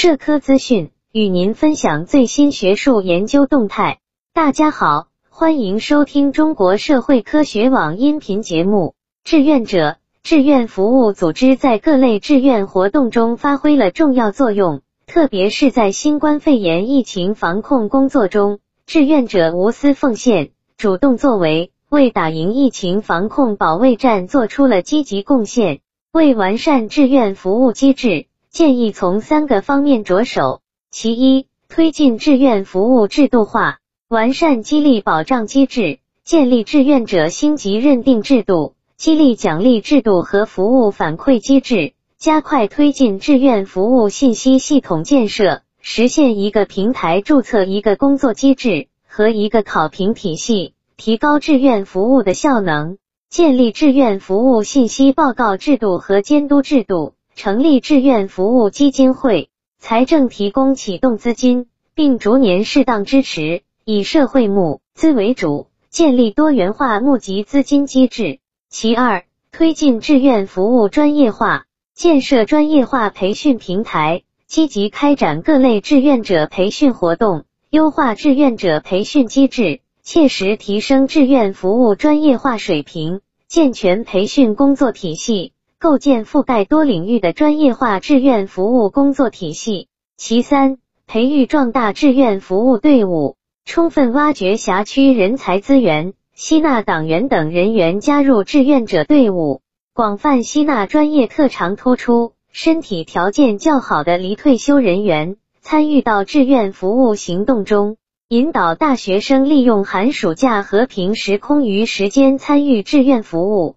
社科资讯，与您分享最新学术研究动态。大家好，欢迎收听中国社会科学网音频节目。志愿者、志愿服务组织在各类志愿活动中发挥了重要作用，特别是在新冠肺炎疫情防控工作中，志愿者无私奉献、主动作为。为打赢疫情防控保卫战做出了积极贡献。为完善志愿服务机制，建议从三个方面着手：其一，推进志愿服务制度化，完善激励保障机制，建立志愿者星级认定制度、激励奖励制度和服务反馈机制，加快推进志愿服务信息系统建设，实现一个平台注册一个工作机制和一个考评体系。提高志愿服务的效能，建立志愿服务信息报告制度和监督制度，成立志愿服务基金会，财政提供启动资金，并逐年适当支持，以社会募资为主，建立多元化募集资金机制。其二，推进志愿服务专业化，建设专业化培训平台，积极开展各类志愿者培训活动，优化志愿者培训机制。切实提升志愿服务专业化水平，健全培训工作体系，构建覆盖多领域的专业化志愿服务工作体系。其三，培育壮大志愿服务队伍，充分挖掘辖区人才资源，吸纳党员等人员加入志愿者队伍，广泛吸纳专业特长突出、身体条件较好的离退休人员参与到志愿服务行动中。引导大学生利用寒暑假和平时空余时间参与志愿服务，